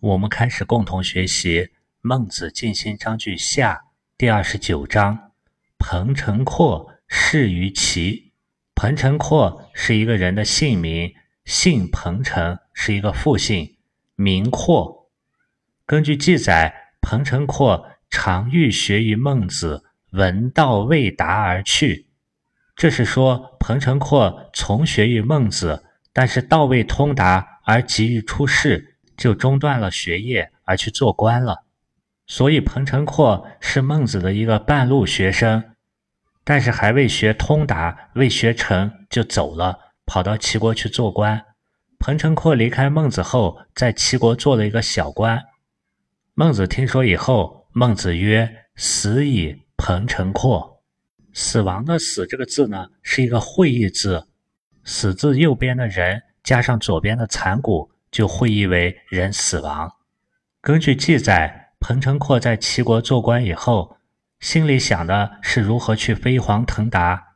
我们开始共同学习《孟子尽心章句下》第二十九章。彭城阔仕于齐。彭城阔是一个人的姓名，姓彭城是一个复姓，名阔。根据记载，彭城阔常欲学于孟子，闻道未达而去。这是说彭城阔从学于孟子，但是道未通达而急于出仕。就中断了学业而去做官了，所以彭城阔是孟子的一个半路学生，但是还未学通达，未学成就走了，跑到齐国去做官。彭城阔离开孟子后，在齐国做了一个小官。孟子听说以后，孟子曰：“死矣，彭城阔。”死亡的“死”这个字呢，是一个会意字，“死”字右边的人加上左边的残骨。就会意为人死亡。根据记载，彭城阔在齐国做官以后，心里想的是如何去飞黄腾达。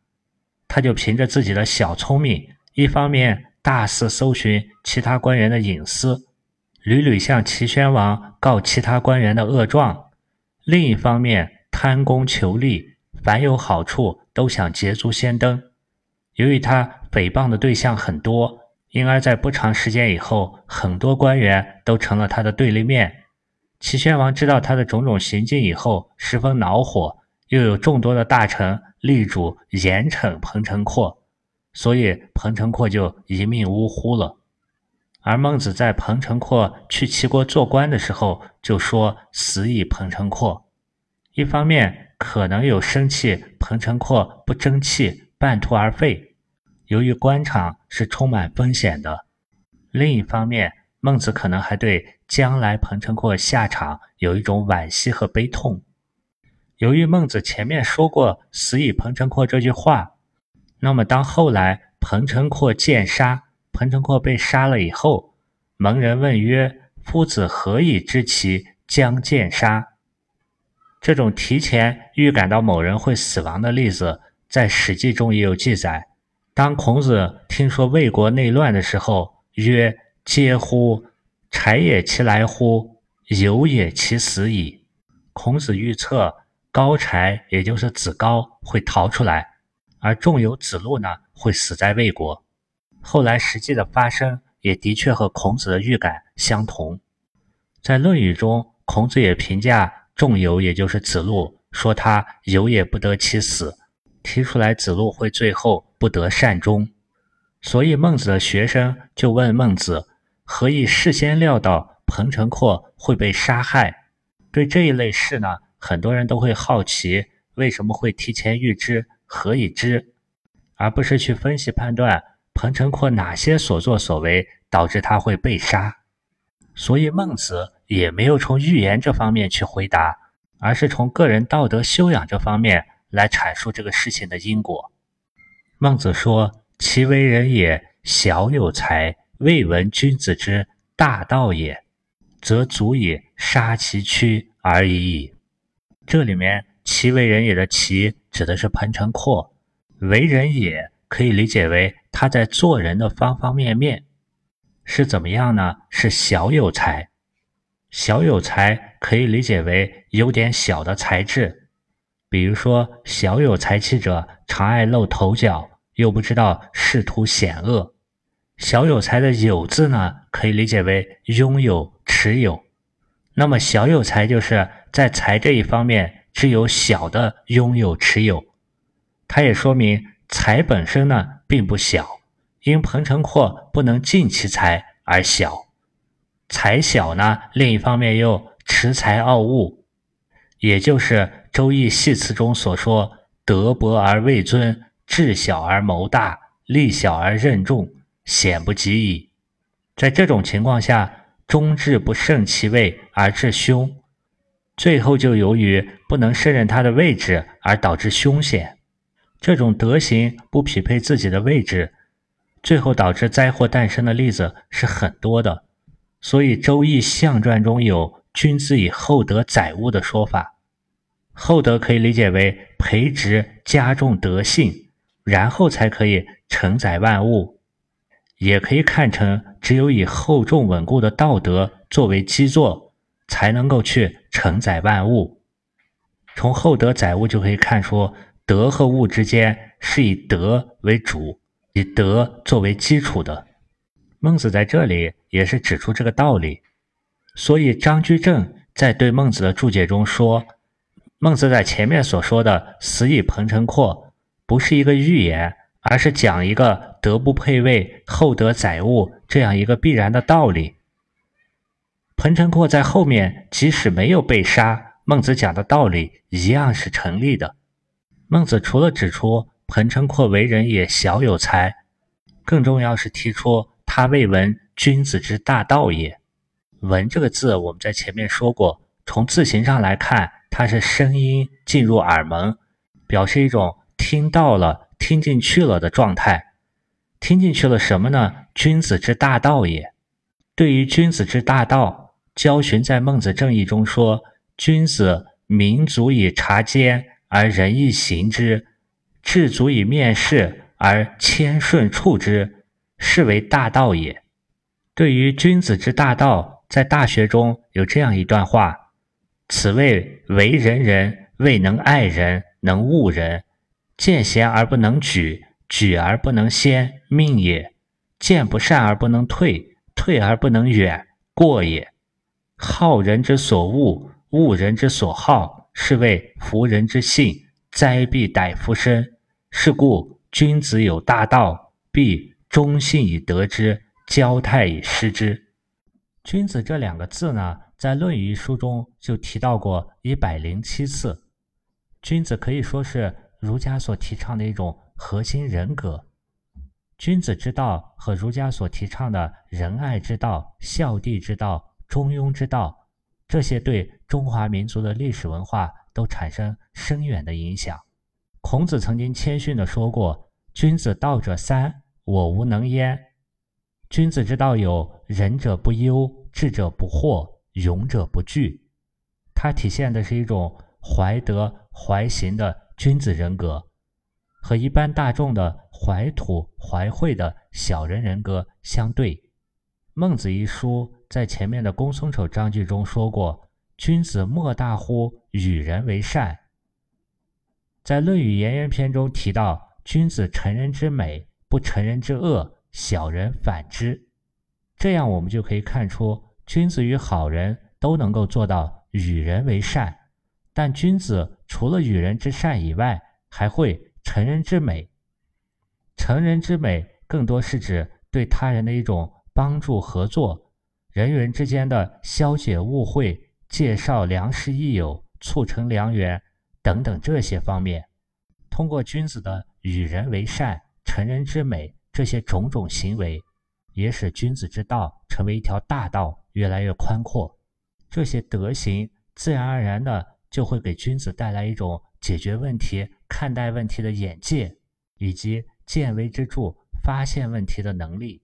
他就凭着自己的小聪明，一方面大肆搜寻其他官员的隐私，屡屡向齐宣王告其他官员的恶状；另一方面贪功求利，凡有好处都想捷足先登。由于他诽谤的对象很多。因而，在不长时间以后，很多官员都成了他的对立面。齐宣王知道他的种种行径以后，十分恼火，又有众多的大臣力主严惩彭城阔，所以彭城阔就一命呜呼了。而孟子在彭城阔去齐国做官的时候，就说“死矣，彭城阔”。一方面可能有生气彭城阔不争气，半途而废。由于官场是充满风险的，另一方面，孟子可能还对将来彭城阔下场有一种惋惜和悲痛。由于孟子前面说过“死以彭城阔”这句话，那么当后来彭城阔剑杀，彭城阔被杀了以后，蒙人问曰：“夫子何以知其将剑杀？”这种提前预感到某人会死亡的例子，在《史记》中也有记载。当孔子听说魏国内乱的时候，曰：“嗟乎！柴也其来乎？有也其死矣。”孔子预测高柴，也就是子高会逃出来，而仲由子路呢会死在魏国。后来实际的发生也的确和孔子的预感相同。在《论语》中，孔子也评价仲由，也就是子路，说他有也不得其死。提出来，子路会最后不得善终，所以孟子的学生就问孟子：何以事先料到彭城阔会被杀害？对这一类事呢，很多人都会好奇，为什么会提前预知？何以知？而不是去分析判断彭城阔哪些所作所为导致他会被杀。所以孟子也没有从预言这方面去回答，而是从个人道德修养这方面。来阐述这个事情的因果。孟子说：“其为人也，小有才，未闻君子之大道也，则足以杀其躯而已矣。”这里面“其为人也”的“其”指的是彭城阔，“为人也”可以理解为他在做人的方方面面是怎么样呢？是小有才，小有才可以理解为有点小的才智。比如说，小有才气者常爱露头角，又不知道仕途险恶。小有才的“有”字呢，可以理解为拥有、持有。那么，小有才就是在财这一方面只有小的拥有、持有。它也说明财本身呢并不小，因彭城阔不能尽其财而小。财小呢，另一方面又持财傲物，也就是。《周易》系辞中所说：“德薄而位尊，智小而谋大，力小而任重，险不及矣。”在这种情况下，终至不胜其位而致凶，最后就由于不能胜任他的位置而导致凶险。这种德行不匹配自己的位置，最后导致灾祸诞生的例子是很多的。所以，《周易》象传中有“君子以厚德载物”的说法。厚德可以理解为培植、加重德性，然后才可以承载万物。也可以看成只有以厚重稳固的道德作为基座，才能够去承载万物。从厚德载物就可以看出，德和物之间是以德为主，以德作为基础的。孟子在这里也是指出这个道理。所以张居正在对孟子的注解中说：“孟子在前面所说的‘死以彭城阔’，不是一个预言，而是讲一个德不配位，厚德载物这样一个必然的道理。彭城阔在后面即使没有被杀，孟子讲的道理一样是成立的。孟子除了指出彭城阔为人也小有才，更重要是提出他未闻君子之大道也。”闻这个字，我们在前面说过，从字形上来看，它是声音进入耳门，表示一种听到了、听进去了的状态。听进去了什么呢？君子之大道也。对于君子之大道，焦循在《孟子正义》中说：“君子明足以察奸而仁义行之，智足以面事而谦顺处之，是为大道也。”对于君子之大道。在《大学》中有这样一段话：“此谓为人人，未能爱人，能恶人；见贤而不能举，举而不能先，命也；见不善而不能退，退而不能远，过也。好人之所恶，恶人之所好，是谓夫人之性，灾必逮夫身。是故君子有大道，必忠信以得之，交泰以失之。”君子这两个字呢，在《论语》一书中就提到过一百零七次。君子可以说是儒家所提倡的一种核心人格。君子之道和儒家所提倡的仁爱之道、孝悌之道、中庸之道，这些对中华民族的历史文化都产生深远的影响。孔子曾经谦逊地说过：“君子道者三，我无能焉。”君子之道有仁者不忧，智者不惑，勇者不惧。它体现的是一种怀德怀行的君子人格，和一般大众的怀土怀惠的小人人格相对。孟子一书在前面的公孙丑章句中说过：“君子莫大乎与人为善。”在《论语颜渊篇》中提到：“君子成人之美，不成人之恶。”小人反之，这样我们就可以看出，君子与好人都能够做到与人为善。但君子除了与人之善以外，还会成人之美。成人之美更多是指对他人的一种帮助、合作，人与人之间的消解误会、介绍良师益友、促成良缘等等这些方面。通过君子的与人为善、成人之美。这些种种行为，也使君子之道成为一条大道，越来越宽阔。这些德行自然而然的就会给君子带来一种解决问题、看待问题的眼界，以及见微知著、发现问题的能力，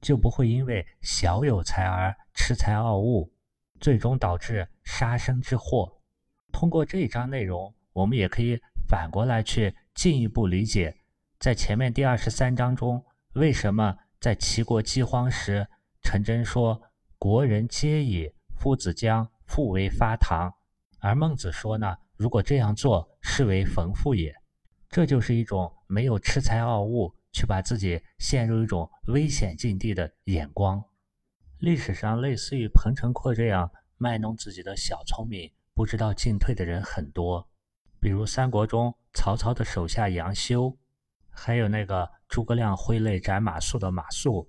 就不会因为小有才而恃才傲物，最终导致杀身之祸。通过这一章内容，我们也可以反过来去进一步理解。在前面第二十三章中，为什么在齐国饥荒时，陈真说“国人皆以夫子将复为发堂”，而孟子说呢？如果这样做，是为逢富也。这就是一种没有恃才傲物，却把自己陷入一种危险境地的眼光。历史上，类似于彭城阔这样卖弄自己的小聪明、不知道进退的人很多，比如三国中曹操的手下杨修。还有那个诸葛亮挥泪斩马谡的马谡，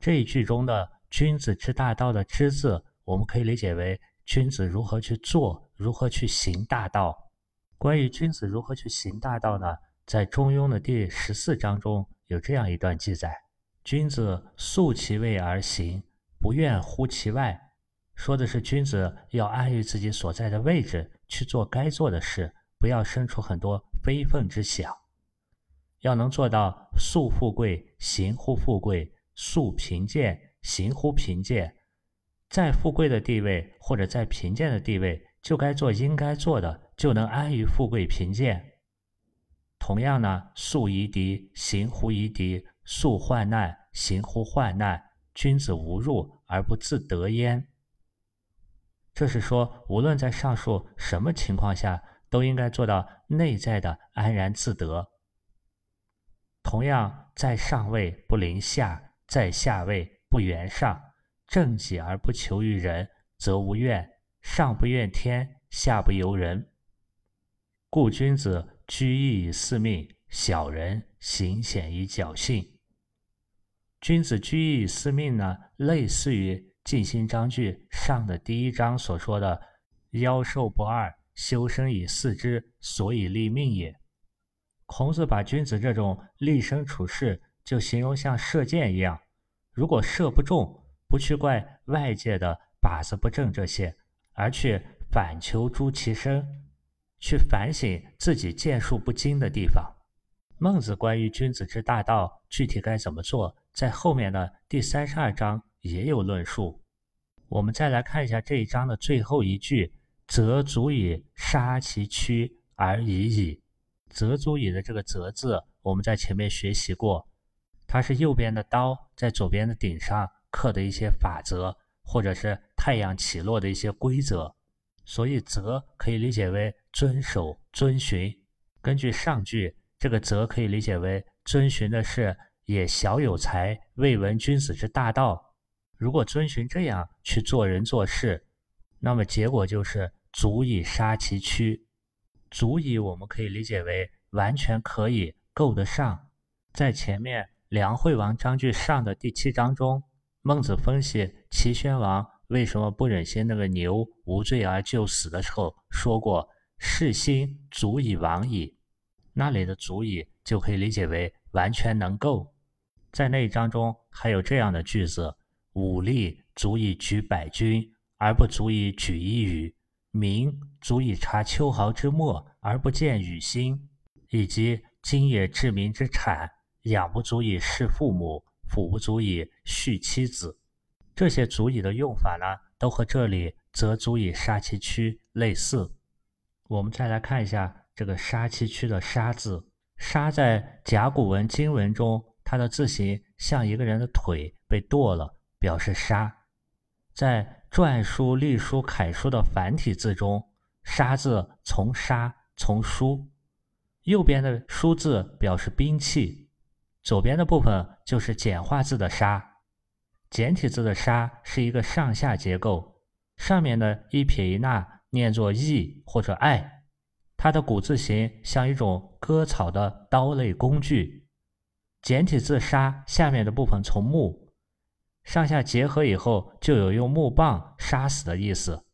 这一句中的“君子之大道”的“之”字，我们可以理解为君子如何去做，如何去行大道。关于君子如何去行大道呢？在《中庸》的第十四章中有这样一段记载：“君子素其位而行，不愿乎其外。”说的是君子要安于自己所在的位置，去做该做的事，不要生出很多非分之想。要能做到素富贵，行乎富贵；素贫贱，行乎贫贱。在富贵的地位或者在贫贱的地位，就该做应该做的，就能安于富贵贫贱。同样呢，素夷狄，行乎夷狄；素患难，行乎患难，君子无入而不自得焉。这是说，无论在上述什么情况下，都应该做到内在的安然自得。同样，在上位不临下，在下位不圆上，正己而不求于人，则无怨。上不怨天，下不尤人。故君子居易以四命，小人行险以侥幸。君子居易以四命呢，类似于尽心章句上的第一章所说的“夭寿不二，修身以四之，所以立命也”。孔子把君子这种立身处世，就形容像射箭一样，如果射不中，不去怪外界的靶子不正这些。而去反求诸其身，去反省自己剑术不精的地方。孟子关于君子之大道具体该怎么做，在后面的第三十二章也有论述。我们再来看一下这一章的最后一句：“则足以杀其躯而已矣。”“则足以”的这个“则”字，我们在前面学习过，它是右边的刀在左边的顶上刻的一些法则。或者是太阳起落的一些规则，所以“则”可以理解为遵守、遵循。根据上句，这个“则”可以理解为遵循的是“也小有才，未闻君子之大道”。如果遵循这样去做人做事，那么结果就是足以杀其躯。足以，我们可以理解为完全可以够得上。在前面《梁惠王章句上》的第七章中。孟子分析齐宣王为什么不忍心那个牛无罪而就死的时候，说过“世心足以亡矣”，那里的“足以”就可以理解为完全能够。在那一章中还有这样的句子：“武力足以举百军，而不足以举一羽；民足以察秋毫之末，而不见羽心；以及今也治民之产，养不足以侍父母。”辅不足以恤妻子，这些足以的用法呢，都和这里则足以杀其躯类似。我们再来看一下这个杀其躯的杀字，杀在甲骨文经文中，它的字形像一个人的腿被剁了，表示杀。在篆书、隶书、楷书的繁体字中，杀字从杀从书，右边的书字表示兵器。左边的部分就是简化字的“杀”，简体字的“杀”是一个上下结构，上面的一撇一捺念作“意”或者“爱”，它的古字形像一种割草的刀类工具。简体字“杀”下面的部分从木，上下结合以后就有用木棒杀死的意思。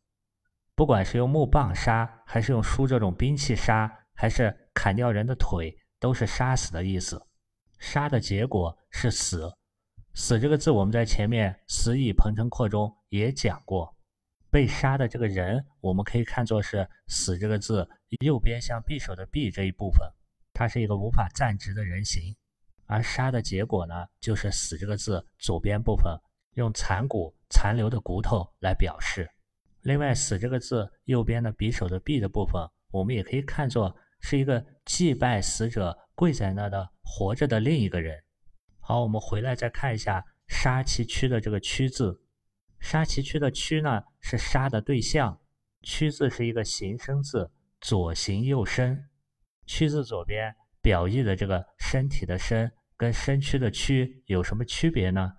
不管是用木棒杀，还是用书这种兵器杀，还是砍掉人的腿，都是杀死的意思。杀的结果是死，死这个字我们在前面《死以彭城阔》中也讲过。被杀的这个人，我们可以看作是“死”这个字右边像匕首的“匕”这一部分，它是一个无法站直的人形。而杀的结果呢，就是“死”这个字左边部分用残骨、残留的骨头来表示。另外，“死”这个字右边的匕首的“匕”的部分，我们也可以看作是一个祭拜死者。跪在那的活着的另一个人。好，我们回来再看一下“杀其躯”的这个“躯”字。杀其躯的“躯”呢，是杀的对象。躯字是一个形声字，左形右声。躯字左边表意的这个身体的“身”跟身躯的“躯”有什么区别呢？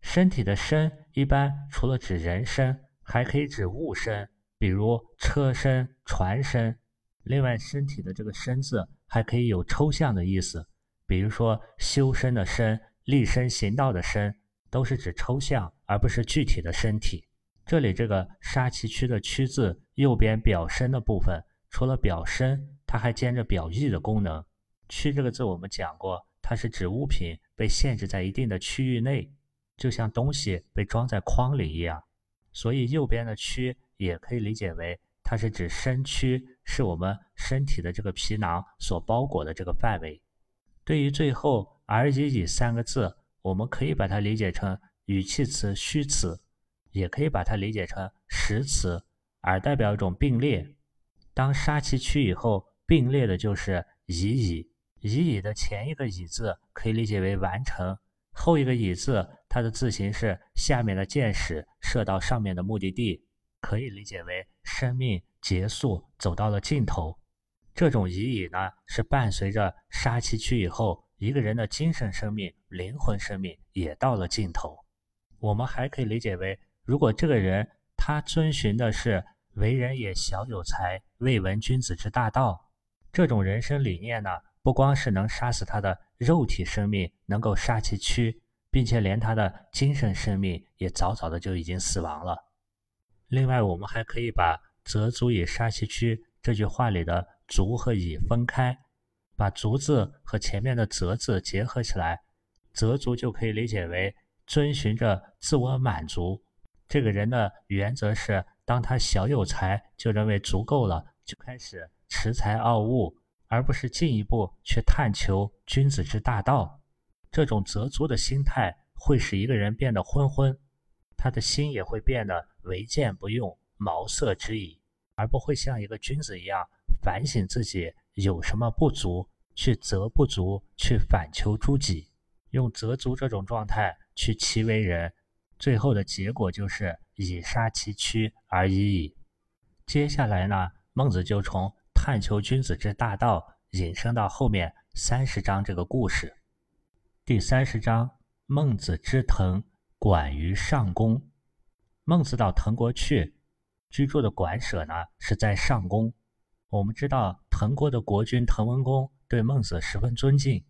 身体的“身”一般除了指人身，还可以指物身，比如车身、船身。另外，身体的这个“身”字。还可以有抽象的意思，比如说修身的身、立身行道的身，都是指抽象而不是具体的身体。这里这个杀其躯的躯字右边表身的部分，除了表身，它还兼着表意的功能。躯这个字我们讲过，它是指物品被限制在一定的区域内，就像东西被装在筐里一样。所以右边的躯也可以理解为。它是指身躯，是我们身体的这个皮囊所包裹的这个范围。对于最后“而已矣”三个字，我们可以把它理解成语气词、虚词，也可以把它理解成实词，而代表一种并列。当杀其躯以后，并列的就是已矣。已矣的前一个已字可以理解为完成，后一个已字它的字形是下面的箭矢射到上面的目的地，可以理解为生命结束，走到了尽头。这种乙乙呢，是伴随着杀气区以后，一个人的精神生命、灵魂生命也到了尽头。我们还可以理解为，如果这个人他遵循的是为人也小有才，未闻君子之大道这种人生理念呢？不光是能杀死他的肉体生命，能够杀其躯，并且连他的精神生命也早早的就已经死亡了。另外，我们还可以把“则足以杀其躯”这句话里的“足”和“以”分开，把“足”字和前面的“则”字结合起来，“则足”就可以理解为遵循着自我满足。这个人的原则是，当他小有才，就认为足够了，就开始恃才傲物。而不是进一步去探求君子之大道，这种择足的心态会使一个人变得昏昏，他的心也会变得为见不用，毛色之矣，而不会像一个君子一样反省自己有什么不足，去责不足，去反求诸己，用责足这种状态去其为人，最后的结果就是以杀其躯而已矣。接下来呢，孟子就从。探求君子之大道，引申到后面三十章这个故事。第三十章，孟子之滕，管于上宫。孟子到滕国去居住的馆舍呢，是在上宫。我们知道滕国的国君滕文公对孟子十分尊敬，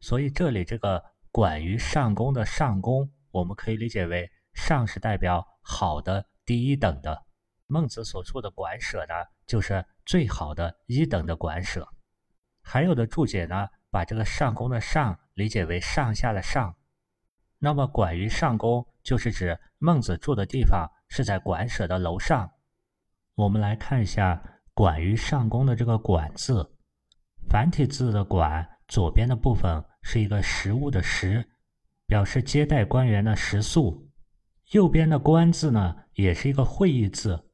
所以这里这个管于上宫的上宫，我们可以理解为上是代表好的、第一等的。孟子所处的馆舍呢，就是最好的一等的馆舍。还有的注解呢，把这个上宫的上理解为上下的上。那么管于上宫，就是指孟子住的地方是在馆舍的楼上。我们来看一下管于上宫的这个管字，繁体字的管左边的部分是一个食物的食，表示接待官员的食宿。右边的官字呢，也是一个会意字。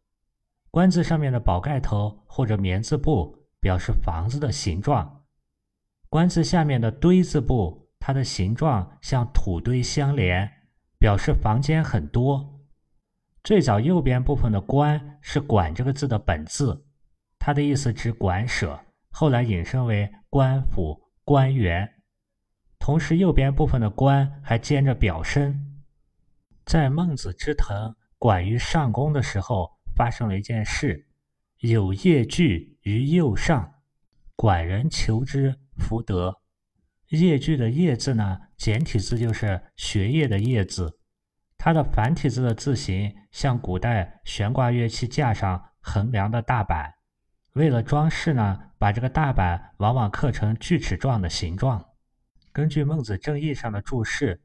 官字上面的宝盖头或者棉字部表示房子的形状，官字下面的堆字部，它的形状像土堆相连，表示房间很多。最早右边部分的官是管这个字的本字，它的意思指馆舍，后来引申为官府、官员。同时右边部分的官还兼着表身。在孟子之滕，管于上宫的时候。发生了一件事，有业具于右上，管人求之，弗得。业具的业字呢，简体字就是学业的业字，它的繁体字的字形像古代悬挂乐器架上横梁的大板。为了装饰呢，把这个大板往往刻成锯齿状的形状。根据孟子正义上的注释，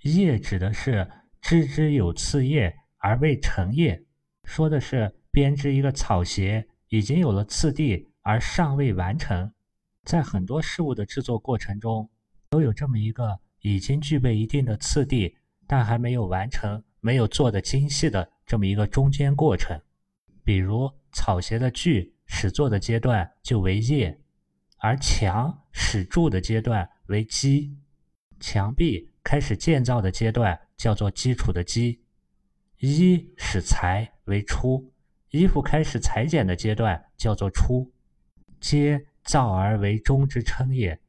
叶指的是枝枝有次叶而未成叶。说的是编织一个草鞋，已经有了次第而尚未完成。在很多事物的制作过程中，都有这么一个已经具备一定的次第，但还没有完成、没有做的精细的这么一个中间过程。比如草鞋的锯始做的阶段就为业，而墙始筑的阶段为基，墙壁开始建造的阶段叫做基础的基。一始裁为初，衣服开始裁剪的阶段叫做初，皆造而为终之称也。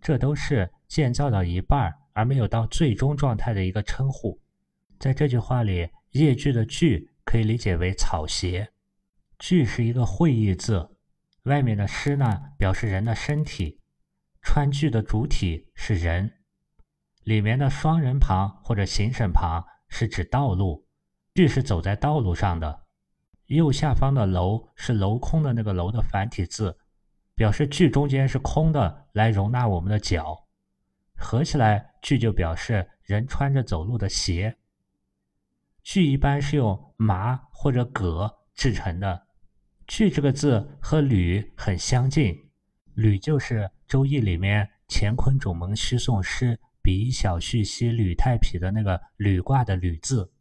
这都是建造到一半而没有到最终状态的一个称呼。在这句话里，业具的具可以理解为草鞋，具是一个会意字，外面的师呢表示人的身体，穿剧的主体是人，里面的双人旁或者行省旁是指道路。句是走在道路上的，右下方的楼是镂空的那个楼的繁体字，表示句中间是空的，来容纳我们的脚。合起来句就表示人穿着走路的鞋。句一般是用麻或者葛制成的。句这个字和履很相近，履就是《周易》里面乾坤主蒙虚宋诗比小旭兮履太否的那个履卦的履字。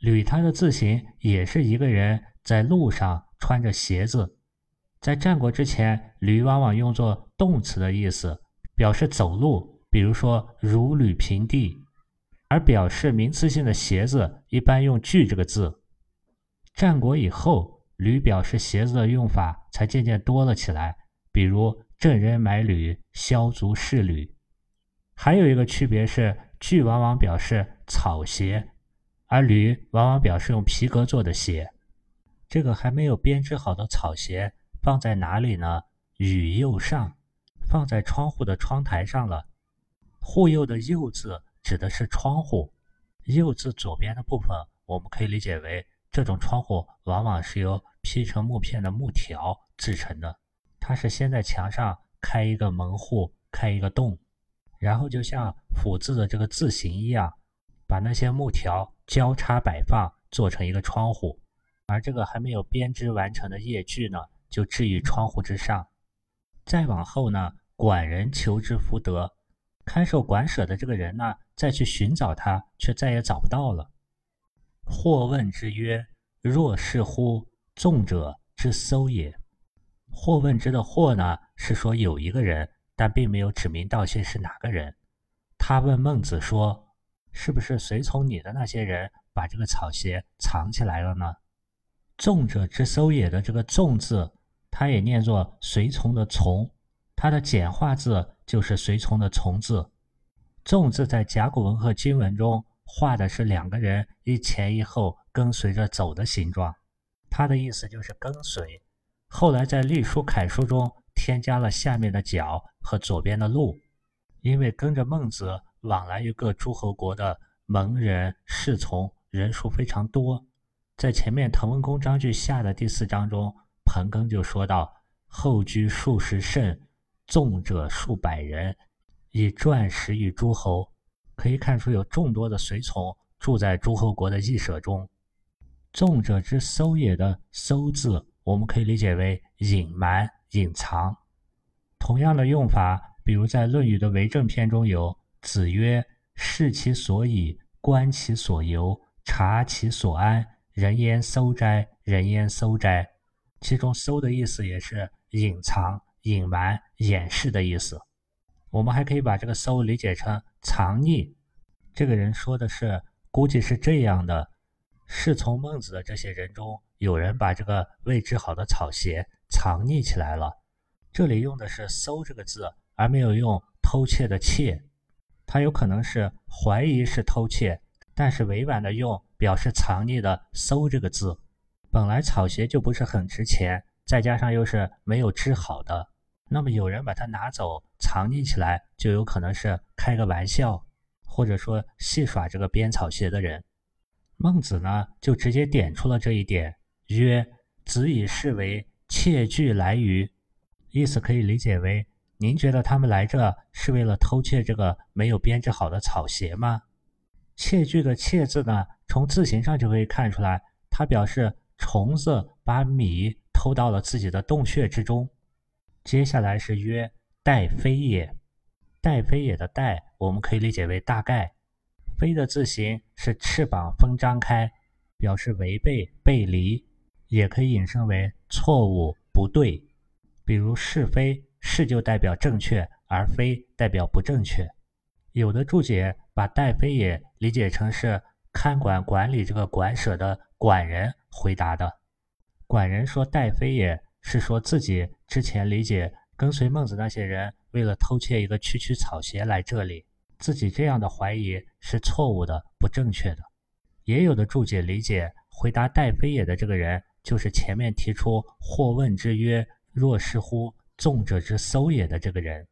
履，它的字形也是一个人在路上穿着鞋子。在战国之前，驴往往用作动词的意思，表示走路，比如说如履平地；而表示名词性的鞋子，一般用具这个字。战国以后，履表示鞋子的用法才渐渐多了起来，比如郑人买履，削足适履。还有一个区别是，具往往表示草鞋，而履往往表示用皮革做的鞋。这个还没有编织好的草鞋放在哪里呢？雨右上，放在窗户的窗台上了。护右的右字指的是窗户，右字左边的部分，我们可以理解为。这种窗户往往是由劈成木片的木条制成的，它是先在墙上开一个门户，开一个洞，然后就像斧字的这个字形一样，把那些木条交叉摆放，做成一个窗户。而这个还没有编织完成的叶具呢，就置于窗户之上。再往后呢，管人求之弗得，看守管舍的这个人呢，再去寻找他，却再也找不到了。或问之曰：“若是乎众者之搜也。”或问之的“或”呢，是说有一个人，但并没有指名道姓是哪个人。他问孟子说：“是不是随从你的那些人把这个草鞋藏起来了呢？”“众者之搜也”的这个“众”字，它也念作“随从”的“从”，它的简化字就是“随从”的“从”字。“众”字在甲骨文和金文中。画的是两个人一前一后跟随着走的形状，他的意思就是跟随。后来在隶书楷书中添加了下面的角和左边的路，因为跟着孟子往来于各诸侯国的门人侍从人数非常多。在前面《滕文公章句下》的第四章中，彭庚就说到：“后居数十乘，纵者数百人，以传食于诸侯。”可以看出，有众多的随从住在诸侯国的邑舍中。众者之搜也的“搜”字，我们可以理解为隐瞒、隐藏。同样的用法，比如在《论语》的为政篇中有“子曰：视其所以，观其所由，察其所安。人焉搜哉？人焉搜哉？”其中“搜”的意思也是隐藏、隐瞒、掩饰的意思。我们还可以把这个“搜”理解成。藏匿，这个人说的是，估计是这样的：侍从孟子的这些人中，有人把这个未织好的草鞋藏匿起来了。这里用的是“搜”这个字，而没有用“偷窃”的“窃”。他有可能是怀疑是偷窃，但是委婉的用表示藏匿的“搜”这个字。本来草鞋就不是很值钱，再加上又是没有织好的。那么有人把它拿走藏匿起来，就有可能是开个玩笑，或者说戏耍这个编草鞋的人。孟子呢，就直接点出了这一点，曰：“子以是为窃据来于。”意思可以理解为：您觉得他们来这是为了偷窃这个没有编织好的草鞋吗？窃据的“窃”字呢，从字形上就可以看出来，它表示虫子把米偷到了自己的洞穴之中。接下来是曰待飞也，待飞也的待，我们可以理解为大概。飞的字形是翅膀分张开，表示违背、背离，也可以引申为错误、不对。比如是非，是就代表正确，而非代表不正确。有的注解把待飞也理解成是看管管理这个馆舍的管人回答的。管人说待飞也。是说自己之前理解跟随孟子那些人为了偷窃一个区区草鞋来这里，自己这样的怀疑是错误的、不正确的。也有的注解理解回答戴飞也的这个人，就是前面提出或问之曰：“若是乎纵者之搜也”的这个人。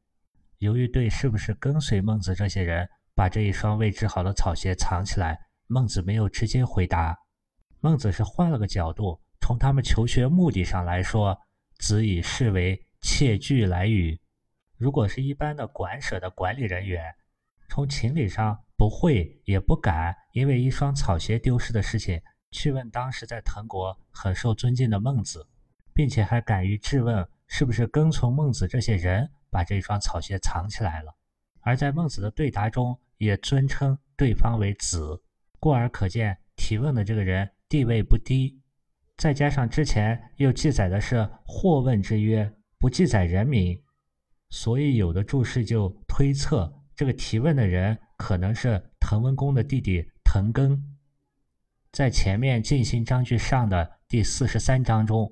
由于对是不是跟随孟子这些人把这一双未织好的草鞋藏起来，孟子没有直接回答，孟子是换了个角度。从他们求学目的上来说，子以视为窃据来语。如果是一般的馆舍的管理人员，从情理上不会也不敢，因为一双草鞋丢失的事情去问当时在滕国很受尊敬的孟子，并且还敢于质问是不是跟从孟子这些人把这双草鞋藏起来了。而在孟子的对答中，也尊称对方为子，故而可见提问的这个人地位不低。再加上之前又记载的是或问之曰，不记载人名，所以有的注释就推测，这个提问的人可能是滕文公的弟弟滕庚。在前面《晋兴章句上》的第四十三章中，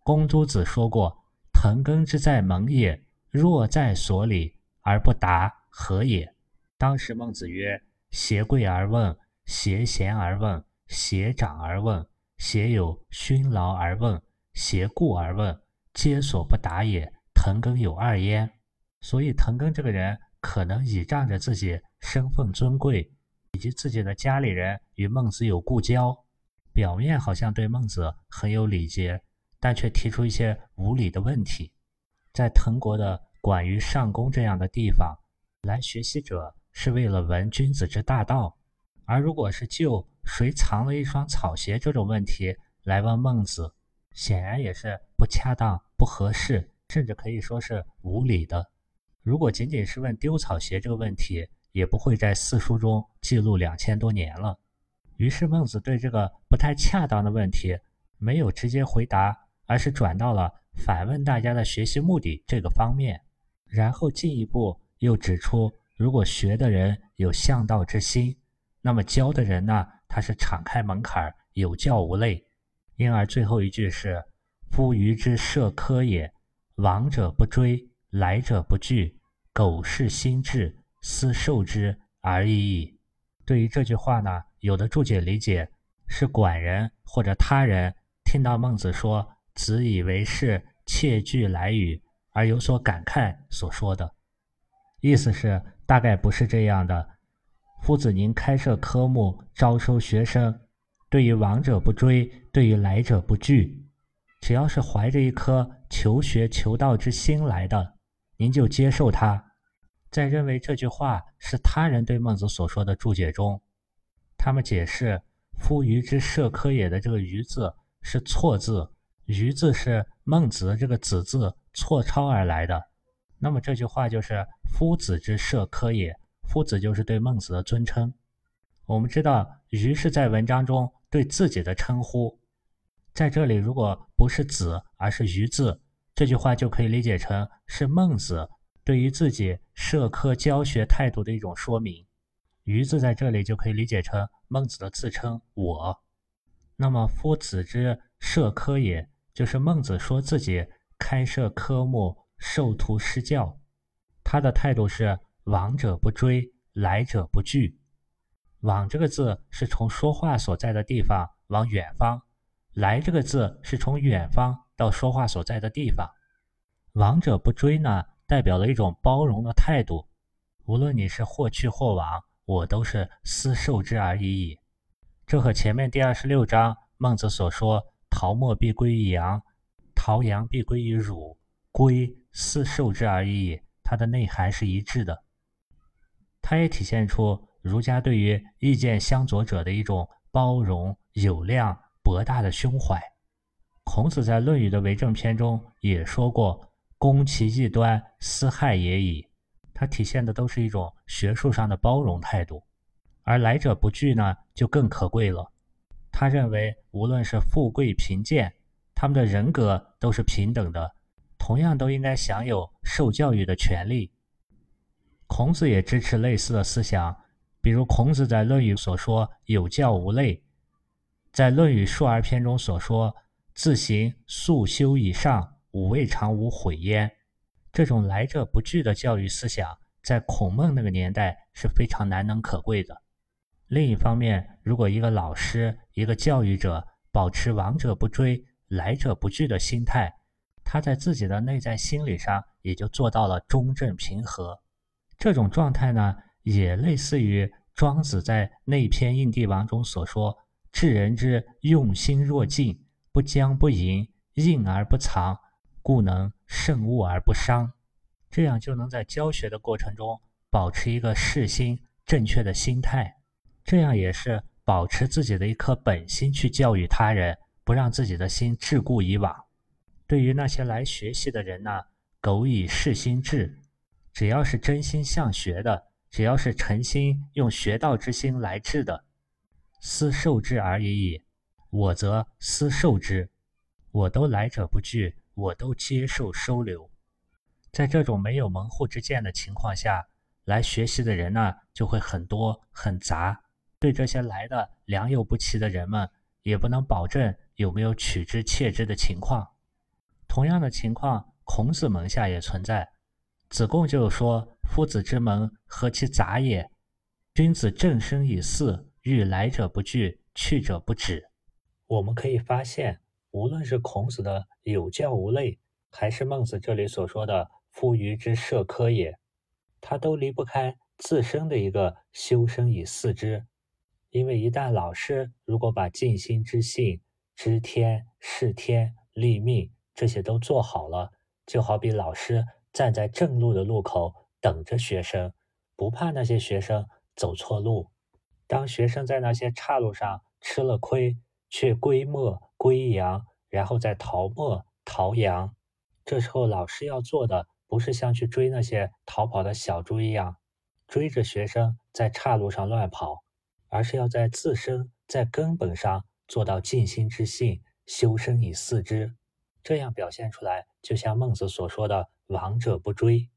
公诸子说过：“滕庚之在蒙也，若在所里而不答，何也？”当时孟子曰：“挟贵而问，挟贤而问，挟长而问，挟有勋劳而问，挟故而问，皆所不答也。滕庚有二焉。”所以，滕庚这个人可能倚仗着自己身份尊贵。以及自己的家里人与孟子有故交，表面好像对孟子很有礼节，但却提出一些无理的问题。在滕国的管于上宫这样的地方，来学习者是为了闻君子之大道，而如果是就谁藏了一双草鞋这种问题来问孟子，显然也是不恰当、不合适，甚至可以说是无理的。如果仅仅是问丢草鞋这个问题，也不会在四书中记录两千多年了。于是孟子对这个不太恰当的问题没有直接回答，而是转到了反问大家的学习目的这个方面，然后进一步又指出，如果学的人有向道之心，那么教的人呢，他是敞开门槛，有教无类。因而最后一句是：“夫愚之涉科也，往者不追，来者不拒，苟是心志。”斯受之而已矣。对于这句话呢，有的注解理解是管人或者他人听到孟子说“子以为是，窃惧来语”而有所感慨所说的，意思是大概不是这样的。夫子您开设科目，招收学生，对于往者不追，对于来者不拒，只要是怀着一颗求学求道之心来的，您就接受他。在认为这句话是他人对孟子所说的注解中，他们解释“夫愚之社科也”的这个“愚”字是错字，“愚”字是孟子这个“子”字错抄而来的。那么这句话就是“夫子之社科也”，夫子就是对孟子的尊称。我们知道“愚”是在文章中对自己的称呼，在这里如果不是“子”而是“愚”字，这句话就可以理解成是孟子。对于自己社科教学态度的一种说明，“愚”字在这里就可以理解成孟子的自称“我”。那么“夫子之社科也”，就是孟子说自己开设科目、授徒施教，他的态度是“往者不追，来者不拒”。“往”这个字是从说话所在的地方往远方，“来”这个字是从远方到说话所在的地方。“往者不追”呢？代表了一种包容的态度，无论你是或去或往，我都是斯受之而已矣。这和前面第二十六章孟子所说“陶墨必归于阳，陶阳必归于汝，归斯受之而已矣”，它的内涵是一致的。它也体现出儒家对于意见相左者的一种包容、有量、博大的胸怀。孔子在《论语》的为政篇中也说过。攻其异端，斯害也已。它体现的都是一种学术上的包容态度，而来者不拒呢，就更可贵了。他认为，无论是富贵贫贱，他们的人格都是平等的，同样都应该享有受教育的权利。孔子也支持类似的思想，比如孔子在《论语》所说“有教无类”，在《论语述而篇》中所说“自行素修以上”。吾未尝无悔焉。这种来者不拒的教育思想，在孔孟那个年代是非常难能可贵的。另一方面，如果一个老师、一个教育者保持往者不追、来者不拒的心态，他在自己的内在心理上也就做到了中正平和。这种状态呢，也类似于庄子在《那篇应帝王》中所说：“治人之用心若镜，不将不迎，应而不藏。”故能慎物而不伤，这样就能在教学的过程中保持一个适心正确的心态，这样也是保持自己的一颗本心去教育他人，不让自己的心桎梏以往。对于那些来学习的人呢，苟以适心志，只要是真心向学的，只要是诚心用学道之心来治的，斯受之而已矣。我则斯受之，我都来者不拒。我都接受收留，在这种没有门户之见的情况下，来学习的人呢就会很多很杂。对这些来的良莠不齐的人们，也不能保证有没有取之切之的情况。同样的情况，孔子门下也存在。子贡就说：“夫子之门，何其杂也！君子正身以祀，欲来者不拒，去者不止。”我们可以发现，无论是孔子的有教无类，还是孟子这里所说的。夫余之社科也，他都离不开自身的一个修身以四之。因为一旦老师如果把尽心之性、知天、视天、立命这些都做好了，就好比老师站在正路的路口等着学生，不怕那些学生走错路。当学生在那些岔路上吃了亏，却归没归阳，然后再逃没逃阳，这时候老师要做的。不是像去追那些逃跑的小猪一样，追着学生在岔路上乱跑，而是要在自身在根本上做到尽心之性，修身以四之。这样表现出来，就像孟子所说的“往者不追”，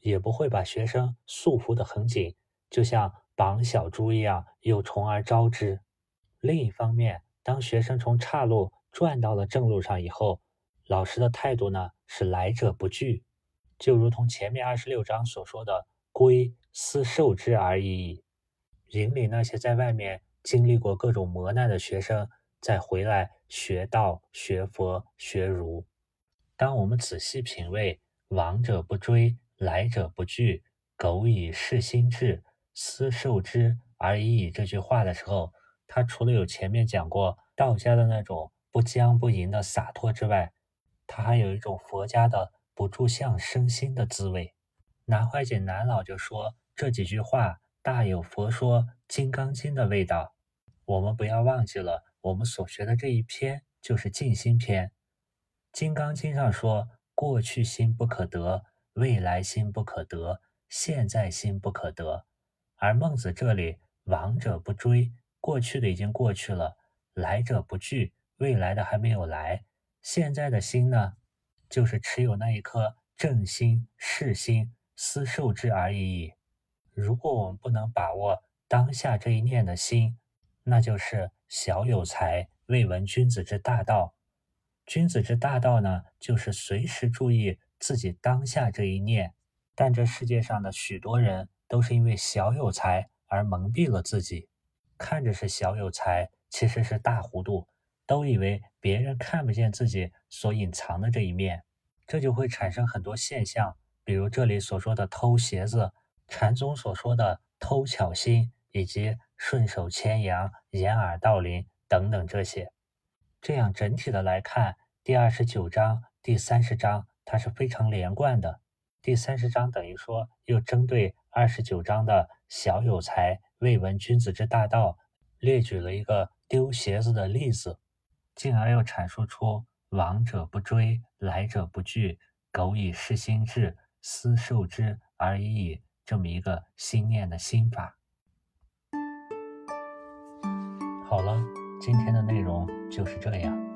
也不会把学生束缚得很紧，就像绑小猪一样，有虫而招之。另一方面，当学生从岔路转到了正路上以后，老师的态度呢是来者不拒。就如同前面二十六章所说的“归思受之而已”，引领那些在外面经历过各种磨难的学生再回来学道、学佛、学儒。当我们仔细品味“往者不追，来者不拒，苟以事心志，思受之而已矣”这句话的时候，他除了有前面讲过道家的那种不僵不迎的洒脱之外，他还有一种佛家的。不住相生心的滋味，南怀瑾南老就说这几句话大有佛说《金刚经》的味道。我们不要忘记了，我们所学的这一篇就是静心篇。《金刚经》上说：“过去心不可得，未来心不可得，现在心不可得。”而孟子这里“往者不追”，过去的已经过去了；“来者不拒”，未来的还没有来。现在的心呢？就是持有那一颗正心、是心、思受之而已矣。如果我们不能把握当下这一念的心，那就是小有才，未闻君子之大道。君子之大道呢，就是随时注意自己当下这一念。但这世界上的许多人都是因为小有才而蒙蔽了自己，看着是小有才，其实是大糊涂。都以为别人看不见自己所隐藏的这一面，这就会产生很多现象，比如这里所说的偷鞋子，禅宗所说的偷巧心，以及顺手牵羊、掩耳盗铃等等这些。这样整体的来看，第二十九章、第三十章它是非常连贯的。第三十章等于说又针对二十九章的小有才，未闻君子之大道，列举了一个丢鞋子的例子。进而又阐述出“往者不追，来者不拒，苟以事心志，思受之而已矣”这么一个心念的心法。好了，今天的内容就是这样。